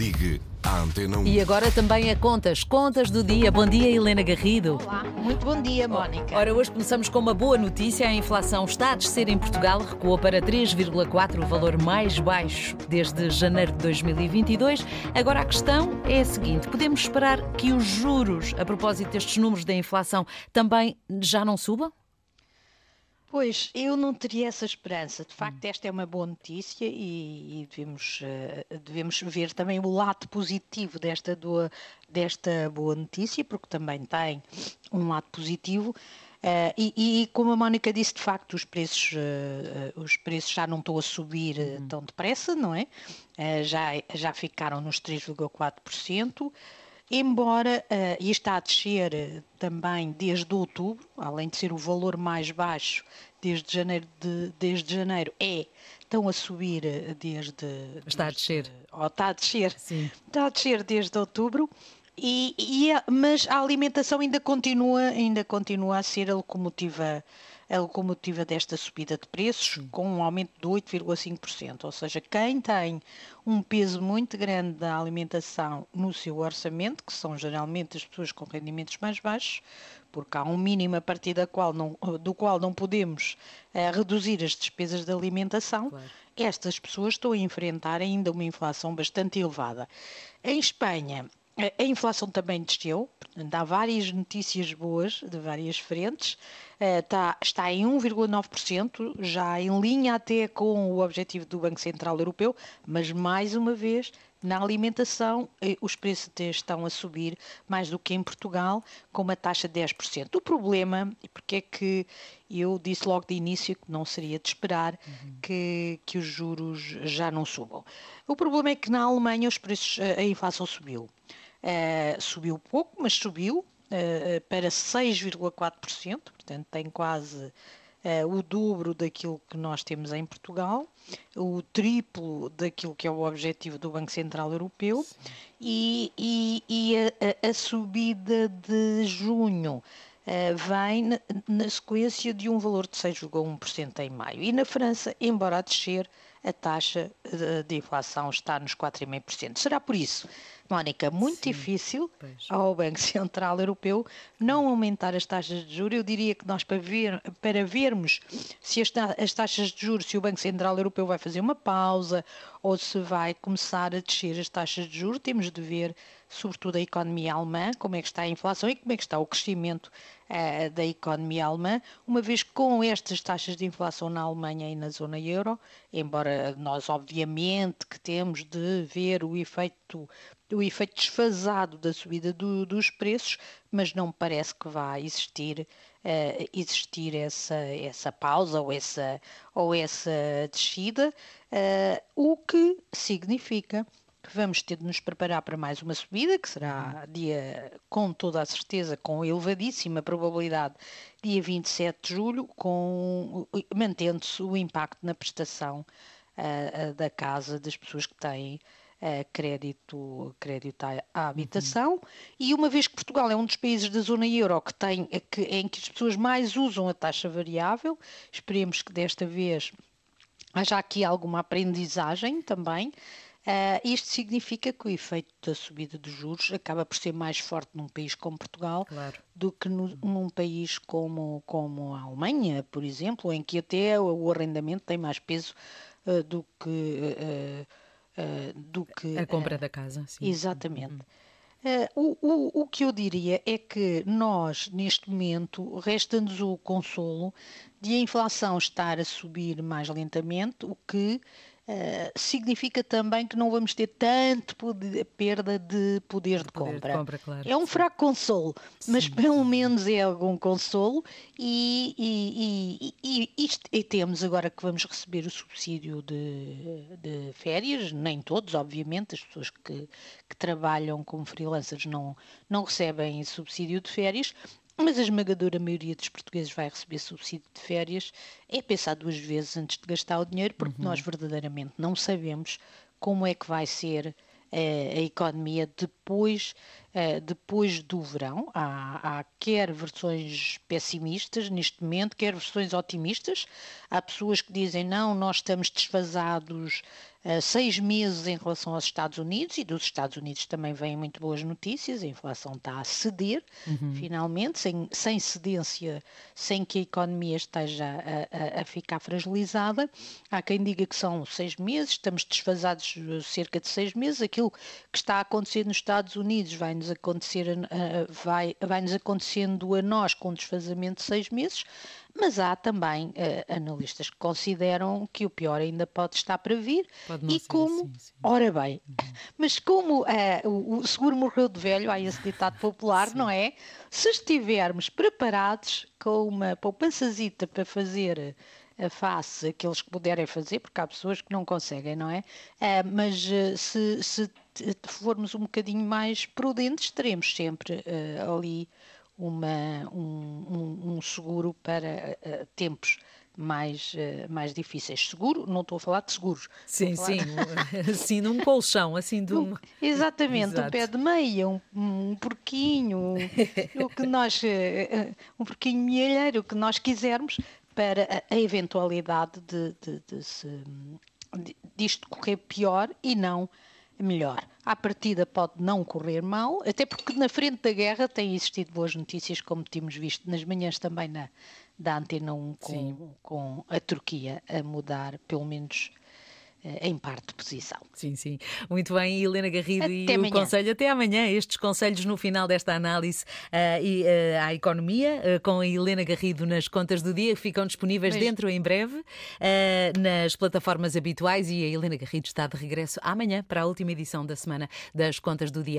Ligue à Antena 1. E agora também a contas, contas do dia. Bom dia, Helena Garrido. Olá, muito bom dia, Mónica. Ora, hoje começamos com uma boa notícia. A inflação está a descer em Portugal, recuou para 3,4, o valor mais baixo desde janeiro de 2022. Agora a questão é a seguinte: podemos esperar que os juros, a propósito destes números da inflação, também já não subam? Pois, eu não teria essa esperança. De facto, esta é uma boa notícia e, e devemos, uh, devemos ver também o lado positivo desta, do, desta boa notícia, porque também tem um lado positivo. Uh, e, e, como a Mónica disse, de facto, os preços, uh, os preços já não estão a subir uhum. tão depressa, não é? já, já ficaram nos 3,4% embora uh, e está a descer uh, também desde outubro, além de ser o valor mais baixo desde janeiro, de, desde janeiro é, estão a subir uh, desde... Está desde, a descer. Ou está a descer. Sim. Está a descer desde outubro. E, e mas a alimentação ainda continua, ainda continua a ser a locomotiva a locomotiva desta subida de preços, com um aumento de 8,5%. Ou seja, quem tem um peso muito grande da alimentação no seu orçamento, que são geralmente as pessoas com rendimentos mais baixos, porque há um mínimo a partir da qual não, do qual não podemos uh, reduzir as despesas de alimentação, claro. estas pessoas estão a enfrentar ainda uma inflação bastante elevada. Em Espanha, a inflação também desceu, há várias notícias boas de várias frentes. Está, eh, está em 1,9%, já em linha até com o objetivo do Banco Central Europeu, mas mais uma vez, na alimentação, eh, os preços estão a subir mais do que em Portugal, com uma taxa de 10%. O problema, e porque é que eu disse logo de início que não seria de esperar uhum. que, que os juros já não subam. O problema é que na Alemanha os preços, a inflação subiu. Uh, subiu pouco, mas subiu uh, para 6,4%, portanto tem quase uh, o dobro daquilo que nós temos em Portugal, o triplo daquilo que é o objetivo do Banco Central Europeu e, e, e a, a, subida de junho Uh, vem na, na, sequência de um valor de 6,1% em maio. E na França, embora a descer, a taxa de, de inflação está nos 4,5%. Será por isso Mónica, muito Sim, difícil pois. ao Banco Central Europeu não aumentar as taxas de juros. Eu diria que nós, para, ver, para vermos se as, as taxas de juros, se o Banco Central Europeu vai fazer uma pausa ou se vai começar a descer as taxas de juros, temos de ver, sobretudo, a economia alemã, como é que está a inflação e como é que está o crescimento uh, da economia alemã, uma vez que com estas taxas de inflação na Alemanha e na zona euro, embora nós, obviamente, que temos de ver o efeito o efeito desfasado da subida do, dos preços, mas não me parece que vá existir, uh, existir essa, essa pausa ou essa, ou essa descida, uh, o que significa que vamos ter de nos preparar para mais uma subida, que será dia, com toda a certeza, com elevadíssima probabilidade, dia 27 de julho, com, mantendo-se o impacto na prestação uh, da casa das pessoas que têm uh, crédito, crédito à, à habitação, uhum. e uma vez que Portugal é um dos países da zona euro que tem, que, em que as pessoas mais usam a taxa variável, esperemos que desta vez haja aqui alguma aprendizagem também. Uh, isto significa que o efeito da subida dos juros acaba por ser mais forte num país como Portugal claro. do que no, num país como, como a Alemanha, por exemplo, em que até o arrendamento tem mais peso uh, do que uh, uh, do que. A compra uh, da casa, sim. Exatamente. Uh, o, o, o que eu diria é que nós, neste momento, resta-nos o consolo de a inflação estar a subir mais lentamente, o que Uh, significa também que não vamos ter tanto poder, perda de poder de, de poder compra. De compra claro, é um fraco consolo, mas sim, pelo sim. menos é algum consolo e, e, e, isto, e, temos agora que vamos receber o subsídio de, de férias, nem todos, obviamente, as pessoas que, que trabalham como freelancers não, não recebem subsídio de férias, mas a esmagadora maioria dos portugueses vai receber subsídio de férias, é pensar duas vezes antes de gastar o dinheiro, porque uhum. nós verdadeiramente não sabemos como é que vai ser uh, a economia depois uh, depois do verão. Há, há quer versões pessimistas neste momento, quer versões otimistas. Há pessoas que dizem não, nós estamos desfasados uh, seis meses em relação aos Estados Unidos e dos Estados Unidos também vêm muito boas notícias. A inflação está a ceder, uhum. finalmente, sem, sem cedência, sem que a economia esteja a, a, a, ficar fragilizada. Há quem diga que são seis meses, estamos desfasados cerca de seis meses. Aquilo que está a acontecer nos Estados Unidos vai-nos acontecer, uh, vai, vai-nos acontecendo a nós com desfazamento de seis meses. Mas há também uh, analistas que consideram que o pior ainda pode estar para vir. e como, assim, ora bem, uhum. mas como uh, o, o, seguro morreu de velho, há esse ditado popular, não é? Se estivermos preparados com uma poupançazita para fazer a face aqueles que puderem fazer, porque há pessoas que não conseguem, não é? Uh, mas uh, se, se, formos um bocadinho mais prudentes, teremos sempre uh, ali uma, um, um, seguro para uh, tempos mais, uh, mais difíceis. Seguro, não estou a falar de seguros. Sim, sim, assim num colchão, assim de um... Exatamente, Exato. um pé de meia, um, um porquinho, o que nós, uh, um porquinho mielheiro, o que nós quisermos para a, eventualidade de, de, de se, de, disto correr pior e não melhor. À partida pode não correr mal, até porque na frente da guerra têm existido boas notícias, como tínhamos visto nas manhãs também na, da Antena 1 com, com a Turquia a mudar pelo menos em parte posição. Sim, sim. Muito bem, Helena Garrido até e amanhã. o Conselho. Até amanhã. Estes conselhos no final desta análise uh, e, uh, à economia, uh, com a Helena Garrido nas contas do dia, ficam disponíveis Mas... dentro em breve nas plataformas habituais e a Helena Garrido está de regresso amanhã para a última edição da semana das contas do dia.